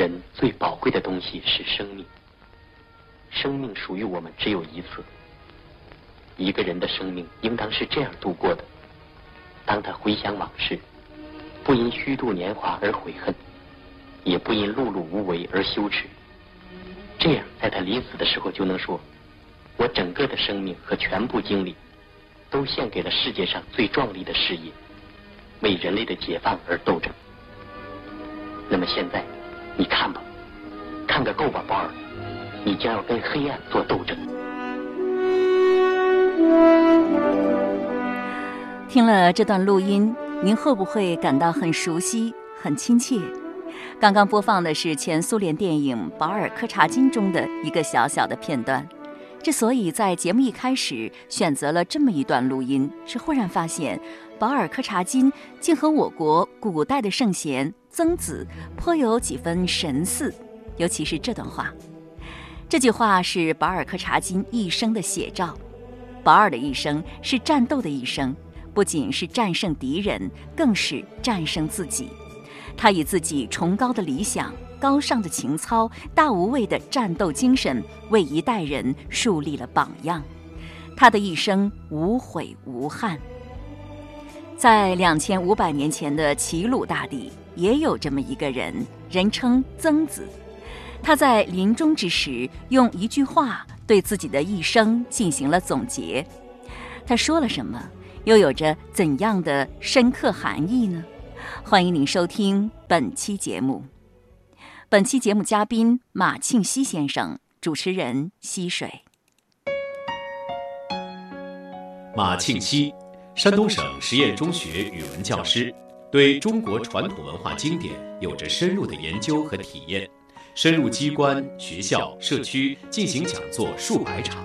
人最宝贵的东西是生命，生命属于我们只有一次。一个人的生命应当是这样度过的：当他回想往事，不因虚度年华而悔恨，也不因碌碌无为而羞耻。这样，在他临死的时候就能说：“我整个的生命和全部精力，都献给了世界上最壮丽的事业，为人类的解放而斗争。”那么现在，你看吧，看个够吧，保尔，你将要跟黑暗做斗争。听了这段录音，您会不会感到很熟悉、很亲切？刚刚播放的是前苏联电影《保尔柯察金》中的一个小小的片段。之所以在节目一开始选择了这么一段录音，是忽然发现保尔柯察金竟和我国古代的圣贤曾子颇有几分神似，尤其是这段话。这句话是保尔柯察金一生的写照。保尔的一生是战斗的一生。不仅是战胜敌人，更是战胜自己。他以自己崇高的理想、高尚的情操、大无畏的战斗精神，为一代人树立了榜样。他的一生无悔无憾。在两千五百年前的齐鲁大地，也有这么一个人，人称曾子。他在临终之时，用一句话对自己的一生进行了总结。他说了什么？又有着怎样的深刻含义呢？欢迎您收听本期节目。本期节目嘉宾马庆西先生，主持人溪水。马庆西，山东省实验中学语文教师，对中国传统文化经典有着深入的研究和体验，深入机关、学校、社区进行讲座数百场。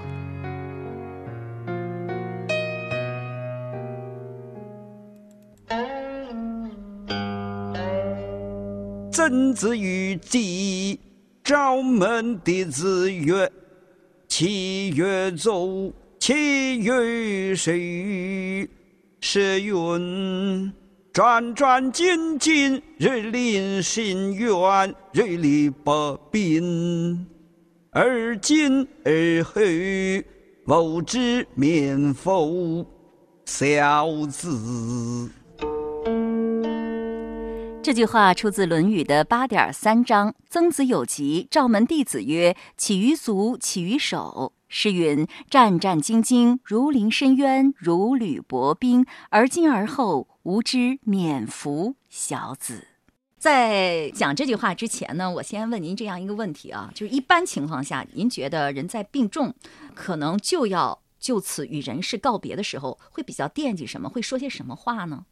曾子与季，昭门弟子曰：“其曰周，其曰谁？”是云：“战战兢兢，日临深渊，日礼百兵。而今而后，吾之免否？小子。”这句话出自《论语》的八点三章。曾子有疾，召门弟子曰：“起于足，起于手。”诗云：“战战兢兢，如临深渊，如履薄冰。而今而后，吾知免服小子。”在讲这句话之前呢，我先问您这样一个问题啊，就是一般情况下，您觉得人在病重，可能就要就此与人世告别的时候，会比较惦记什么？会说些什么话呢？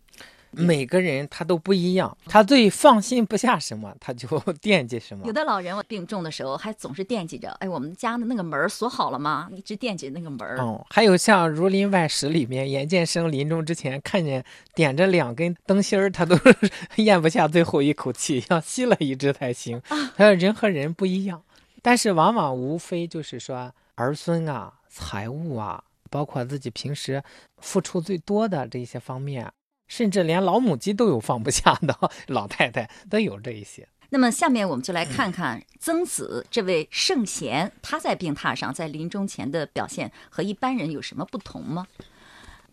每个人他都不一样，他最放心不下什么，他就 惦记什么。有的老人病重的时候，还总是惦记着，哎，我们家的那个门锁好了吗？一直惦记那个门。哦，还有像《儒林外史》里面，严建生临终之前看见点着两根灯芯儿，他都 咽不下最后一口气，要吸了一支才行。他说人和人不一样，但是往往无非就是说儿孙啊、财物啊，包括自己平时付出最多的这些方面。甚至连老母鸡都有放不下的老太太都有这一些。那么，下面我们就来看看曾子这位圣贤，他在病榻上，在临终前的表现和一般人有什么不同吗？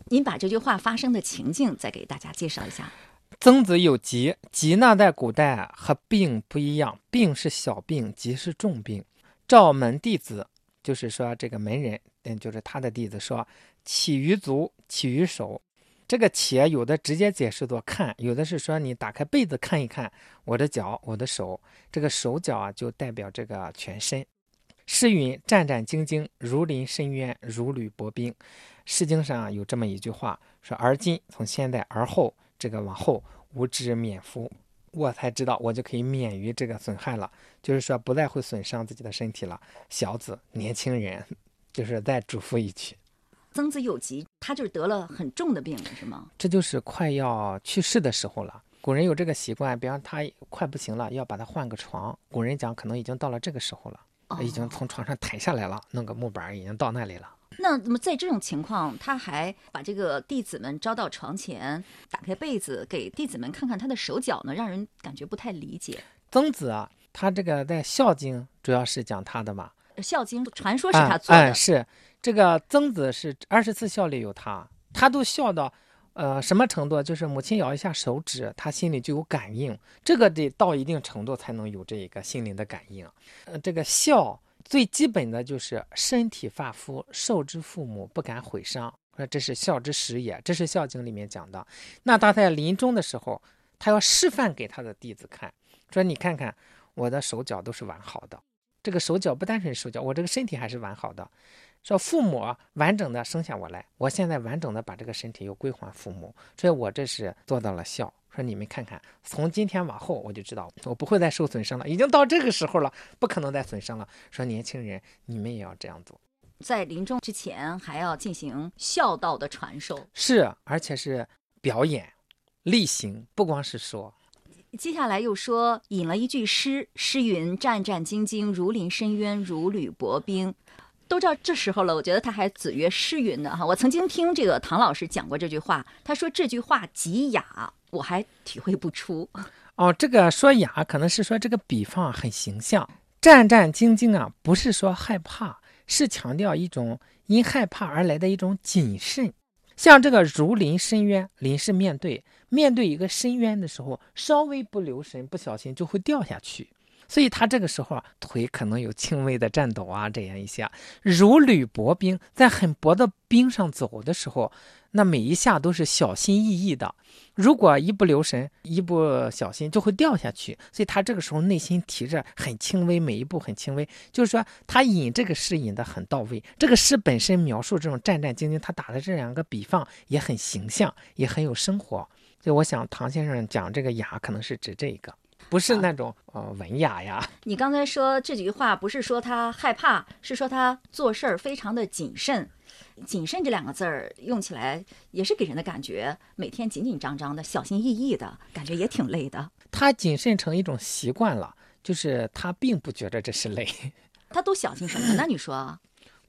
您把这句话发生的情境再给大家介绍一下。曾子有疾，疾呢在古代和病不一样，病是小病，疾是重病。赵门弟子，就是说这个门人，嗯，就是他的弟子说：“起于足，起于手。”这个且有的直接解释作看，有的是说你打开被子看一看我的脚、我的手，这个手脚啊就代表这个全身。诗云：“战战兢兢，如临深渊，如履薄冰。”诗经上有这么一句话，说：“而今从现在而后，这个往后，吾之免服，我才知道我就可以免于这个损害了，就是说不再会损伤自己的身体了。”小子，年轻人，就是再嘱咐一句。曾子有疾，他就是得了很重的病了，是吗？这就是快要去世的时候了。古人有这个习惯，比方他快不行了，要把他换个床。古人讲，可能已经到了这个时候了，已经从床上抬下来了，弄个木板已经到那里了。那那么在这种情况，他还把这个弟子们招到床前，打开被子给弟子们看看他的手脚呢，让人感觉不太理解。曾子啊，他这个在《孝经》主要是讲他的嘛，《孝经》传说是他啊做的，哎是这个曾子是二十四孝里有他，他都孝到。呃，什么程度？就是母亲咬一下手指，他心里就有感应。这个得到一定程度才能有这一个心灵的感应。呃，这个孝最基本的就是身体发肤受之父母，不敢毁伤。说这是孝之始也，这是《孝经》里面讲的。那他在临终的时候，他要示范给他的弟子看，说你看看我的手脚都是完好的。这个手脚不单纯是手脚，我这个身体还是完好的。说父母完整的生下我来，我现在完整的把这个身体又归还父母，所以我这是做到了孝。说你们看看，从今天往后我就知道我不会再受损伤了，已经到这个时候了，不可能再损伤了。说年轻人，你们也要这样做，在临终之前还要进行孝道的传授。是，而且是表演、例行，不光是说。接下来又说引了一句诗，诗云：“战战兢兢，如临深渊，如履薄冰。”都到这时候了，我觉得他还子曰诗云呢哈。我曾经听这个唐老师讲过这句话，他说这句话极雅，我还体会不出。哦，这个说雅可能是说这个比方很形象，战战兢兢啊，不是说害怕，是强调一种因害怕而来的一种谨慎。像这个如临深渊，临是面对面对一个深渊的时候，稍微不留神，不小心就会掉下去。所以他这个时候啊，腿可能有轻微的颤抖啊，这样一下，如履薄冰，在很薄的冰上走的时候，那每一下都是小心翼翼的。如果一不留神，一不小心就会掉下去。所以他这个时候内心提着很轻微，每一步很轻微，就是说他引这个诗引得很到位。这个诗本身描述这种战战兢兢，他打的这两个比方也很形象，也很有生活。所以我想唐先生讲这个雅，可能是指这个。不是那种呃文雅呀。你刚才说这几句话，不是说他害怕，是说他做事儿非常的谨慎。谨慎这两个字儿用起来也是给人的感觉，每天紧紧张张的，小心翼翼的感觉也挺累的。他谨慎成一种习惯了，就是他并不觉得这是累。他都小心什么那？你说，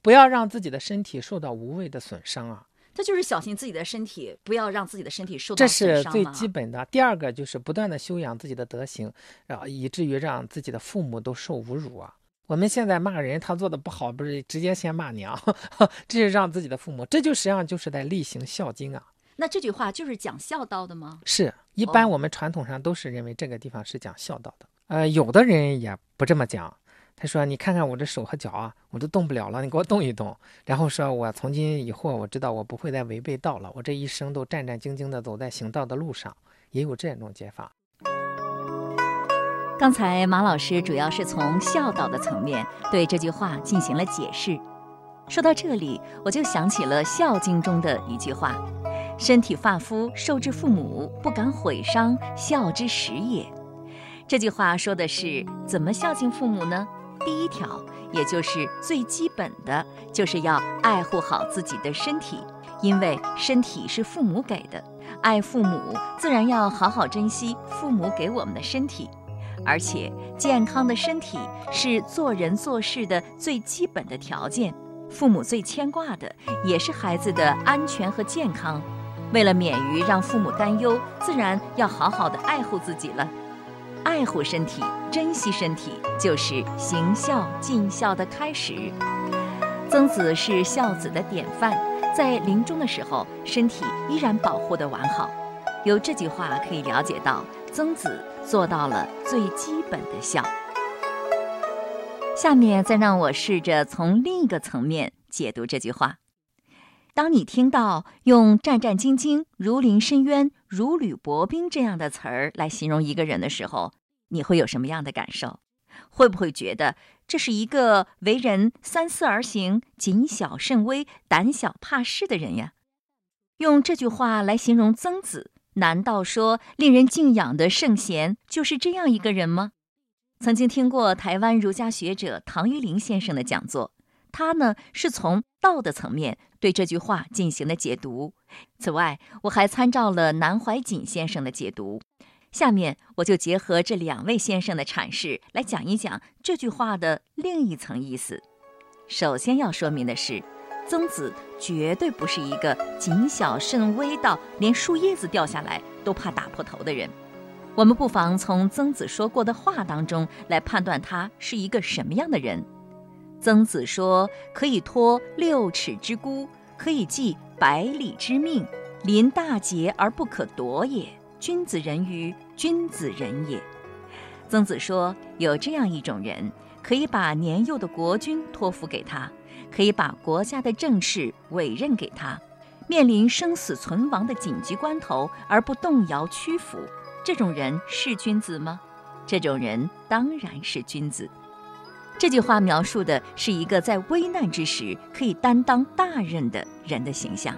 不要让自己的身体受到无谓的损伤啊。他就是小心自己的身体，不要让自己的身体受到这损伤是最基本的。第二个就是不断的修养自己的德行，啊，以至于让自己的父母都受侮辱啊。我们现在骂人，他做的不好，不是直接先骂娘，这是让自己的父母，这就实际上就是在例行孝经啊。那这句话就是讲孝道的吗？是一般哦我们传统上都是认为这个地方是讲孝道的，呃，有的人也不这么讲。他说：“你看看我这手和脚啊，我都动不了了，你给我动一动。”然后说：“我从今以后，我知道我不会再违背道了，我这一生都战战兢兢地走在行道的路上。”也有这种解法。刚才马老师主要是从孝道的层面对这句话进行了解释。说到这里，我就想起了《孝经》中的一句话：“身体发肤受之父母，不敢毁伤，孝之始也。”这句话说的是怎么孝敬父母呢？第一条，也就是最基本的，就是要爱护好自己的身体，因为身体是父母给的，爱父母自然要好好珍惜父母给我们的身体。而且，健康的身体是做人做事的最基本的条件。父母最牵挂的也是孩子的安全和健康。为了免于让父母担忧，自然要好好的爱护自己了。爱护身体，珍惜身体，就是行孝尽孝的开始。曾子是孝子的典范，在临终的时候，身体依然保护得完好。由这句话可以了解到，曾子做到了最基本的孝。下面再让我试着从另一个层面解读这句话。当你听到用“战战兢兢、如临深渊、如履薄冰”这样的词儿来形容一个人的时候，你会有什么样的感受？会不会觉得这是一个为人三思而行、谨小慎微、胆小怕事的人呀？用这句话来形容曾子，难道说令人敬仰的圣贤就是这样一个人吗？曾经听过台湾儒家学者唐玉林先生的讲座，他呢是从道的层面对这句话进行了解读。此外，我还参照了南怀瑾先生的解读。下面我就结合这两位先生的阐释来讲一讲这句话的另一层意思。首先要说明的是，曾子绝对不是一个谨小慎微到连树叶子掉下来都怕打破头的人。我们不妨从曾子说过的话当中来判断他是一个什么样的人。曾子说：“可以托六尺之孤，可以寄百里之命，临大节而不可夺也。君子人于君子人也。”曾子说，有这样一种人，可以把年幼的国君托付给他，可以把国家的政事委任给他，面临生死存亡的紧急关头而不动摇屈服。这种人是君子吗？这种人当然是君子。这句话描述的是一个在危难之时可以担当大任的人的形象。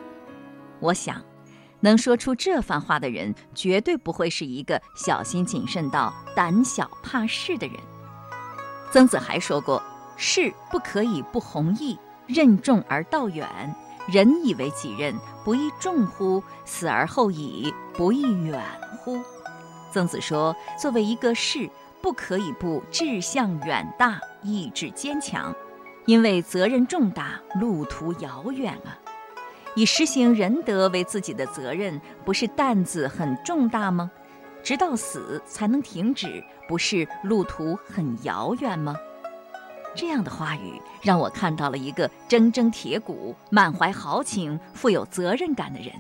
我想，能说出这番话的人，绝对不会是一个小心谨慎到胆小怕事的人。曾子还说过：“事不可以不弘毅，任重而道远。人以为己任，不亦重乎？死而后已，不亦远乎？”曾子说：“作为一个士。”不可以不志向远大，意志坚强，因为责任重大，路途遥远啊！以实行仁德为自己的责任，不是担子很重大吗？直到死才能停止，不是路途很遥远吗？这样的话语让我看到了一个铮铮铁骨、满怀豪情、富有责任感的人。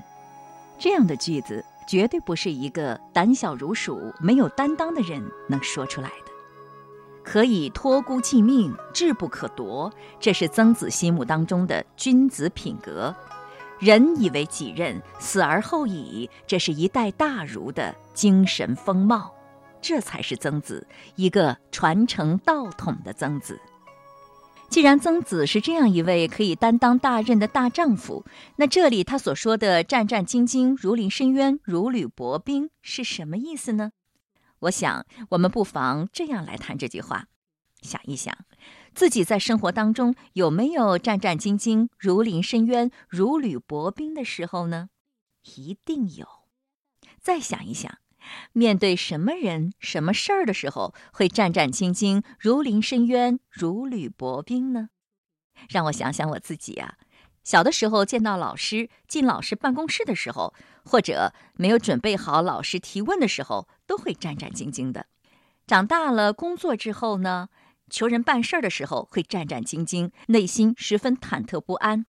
这样的句子。绝对不是一个胆小如鼠、没有担当的人能说出来的。可以托孤寄命，志不可夺，这是曾子心目当中的君子品格。人以为己任，死而后已，这是一代大儒的精神风貌。这才是曾子一个传承道统的曾子。既然曾子是这样一位可以担当大任的大丈夫，那这里他所说的战战兢兢、如临深渊、如履薄冰是什么意思呢？我想，我们不妨这样来谈这句话：想一想，自己在生活当中有没有战战兢兢、如临深渊、如履薄冰的时候呢？一定有。再想一想。面对什么人、什么事儿的时候，会战战兢兢、如临深渊、如履薄冰呢？让我想想我自己啊，小的时候见到老师、进老师办公室的时候，或者没有准备好老师提问的时候，都会战战兢兢的。长大了工作之后呢，求人办事儿的时候会战战兢兢，内心十分忐忑不安。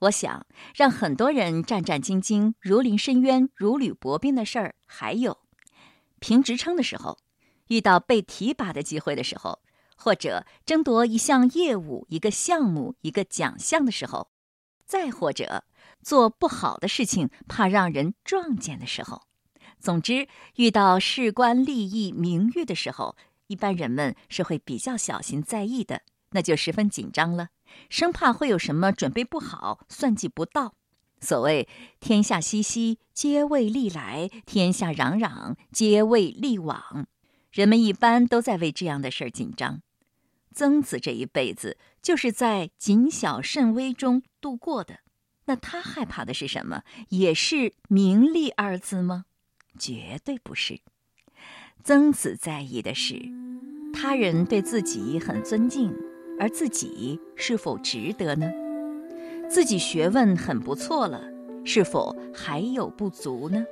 我想让很多人战战兢兢、如临深渊、如履薄冰的事儿，还有。评职称的时候，遇到被提拔的机会的时候，或者争夺一项业务、一个项目、一个奖项的时候，再或者做不好的事情怕让人撞见的时候，总之遇到事关利益、名誉的时候，一般人们是会比较小心在意的，那就十分紧张了，生怕会有什么准备不好、算计不到。所谓“天下熙熙，皆为利来；天下攘攘，皆为利往”，人们一般都在为这样的事儿紧张。曾子这一辈子就是在谨小慎微中度过的，那他害怕的是什么？也是“名利”二字吗？绝对不是。曾子在意的是，他人对自己很尊敬，而自己是否值得呢？自己学问很不错了，是否还有不足呢？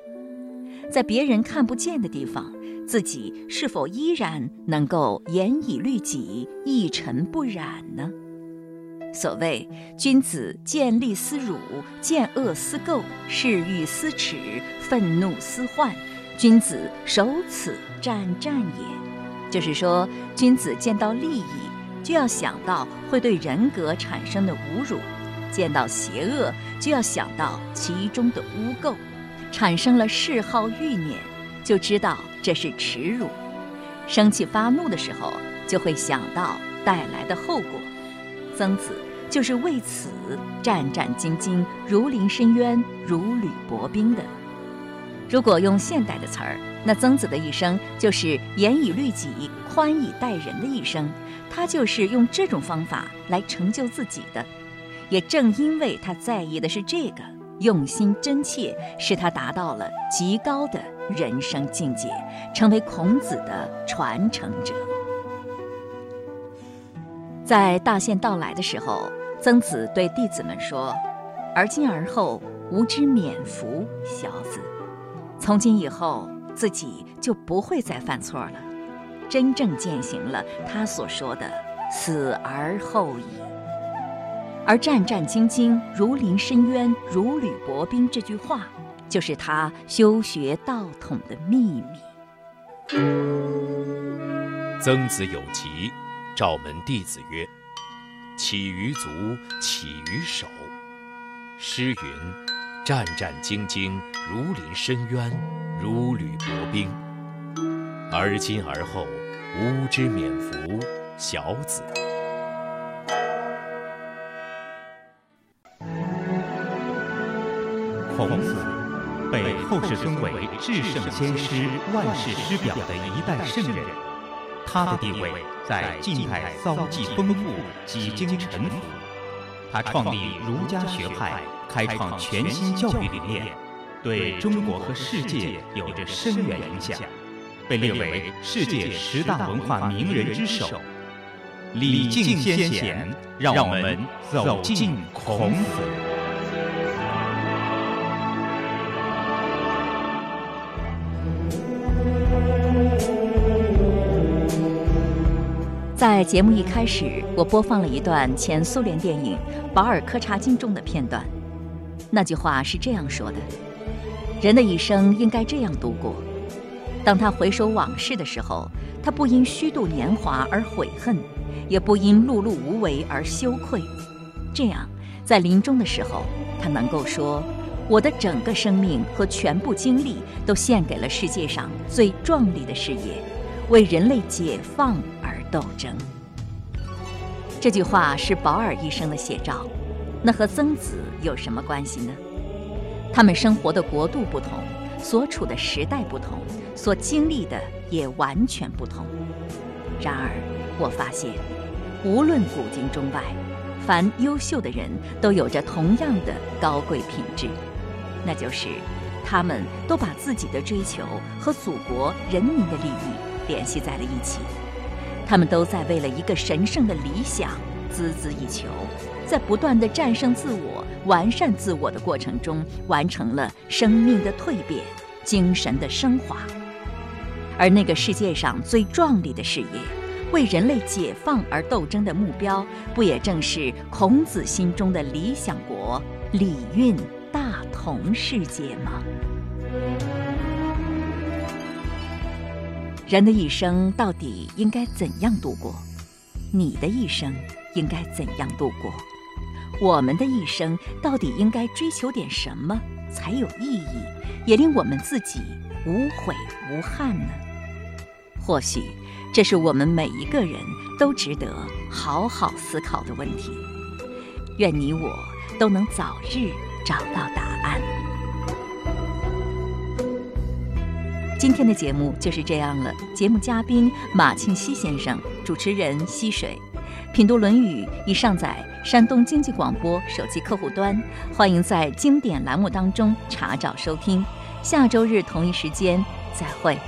在别人看不见的地方，自己是否依然能够严以律己、一尘不染呢？所谓“君子见利思辱，见恶思垢，嗜欲思耻，愤怒思患”，君子守此战战也。就是说，君子见到利益，就要想到会对人格产生的侮辱。见到邪恶，就要想到其中的污垢，产生了嗜好欲念，就知道这是耻辱。生气发怒的时候，就会想到带来的后果。曾子就是为此战战兢兢、如临深渊、如履薄冰的。如果用现代的词儿，那曾子的一生就是严以律己、宽以待人的一生。他就是用这种方法来成就自己的。也正因为他在意的是这个，用心真切，使他达到了极高的人生境界，成为孔子的传承者。在大限到来的时候，曾子对弟子们说：“而今而后，吾之免服，小子。从今以后，自己就不会再犯错了，真正践行了他所说的“死而后已”。而战战兢兢、如临深渊、如履薄冰这句话，就是他修学道统的秘密。曾子有疾，赵门弟子曰：“起于足，起于手。”诗云：“战战兢兢，如临深渊，如履薄冰。”而今而后，吾之免服小子。孔子被后世尊为至圣先师、万世师表的一代圣人，他的地位在晋代遭际丰富，几经沉浮。他创立儒家学派，开创全新教育理念，对中国和世界有着深远影响，被列为世界十大文化名人之首。礼敬先贤，让我们走进孔子。在节目一开始，我播放了一段前苏联电影《保尔柯察金》中的片段。那句话是这样说的：“人的一生应该这样度过。当他回首往事的时候，他不因虚度年华而悔恨，也不因碌碌无为而羞愧。这样，在临终的时候，他能够说：我的整个生命和全部精力都献给了世界上最壮丽的事业，为人类解放。”斗争。这句话是保尔一生的写照，那和曾子有什么关系呢？他们生活的国度不同，所处的时代不同，所经历的也完全不同。然而，我发现，无论古今中外，凡优秀的人都有着同样的高贵品质，那就是他们都把自己的追求和祖国人民的利益联系在了一起。他们都在为了一个神圣的理想孜孜以求，在不断的战胜自我、完善自我的过程中，完成了生命的蜕变、精神的升华。而那个世界上最壮丽的事业，为人类解放而斗争的目标，不也正是孔子心中的理想国——礼运大同世界吗？人的一生到底应该怎样度过？你的一生应该怎样度过？我们的一生到底应该追求点什么才有意义，也令我们自己无悔无憾呢？或许，这是我们每一个人都值得好好思考的问题。愿你我都能早日找到答案。今天的节目就是这样了。节目嘉宾马庆西先生，主持人溪水，品读《论语》已上载山东经济广播手机客户端，欢迎在经典栏目当中查找收听。下周日同一时间再会。